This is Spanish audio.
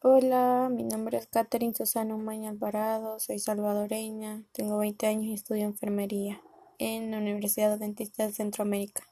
Hola, mi nombre es Katherine Susana Umaña Alvarado, soy salvadoreña, tengo 20 años y estudio enfermería en la Universidad Adventista de Centroamérica.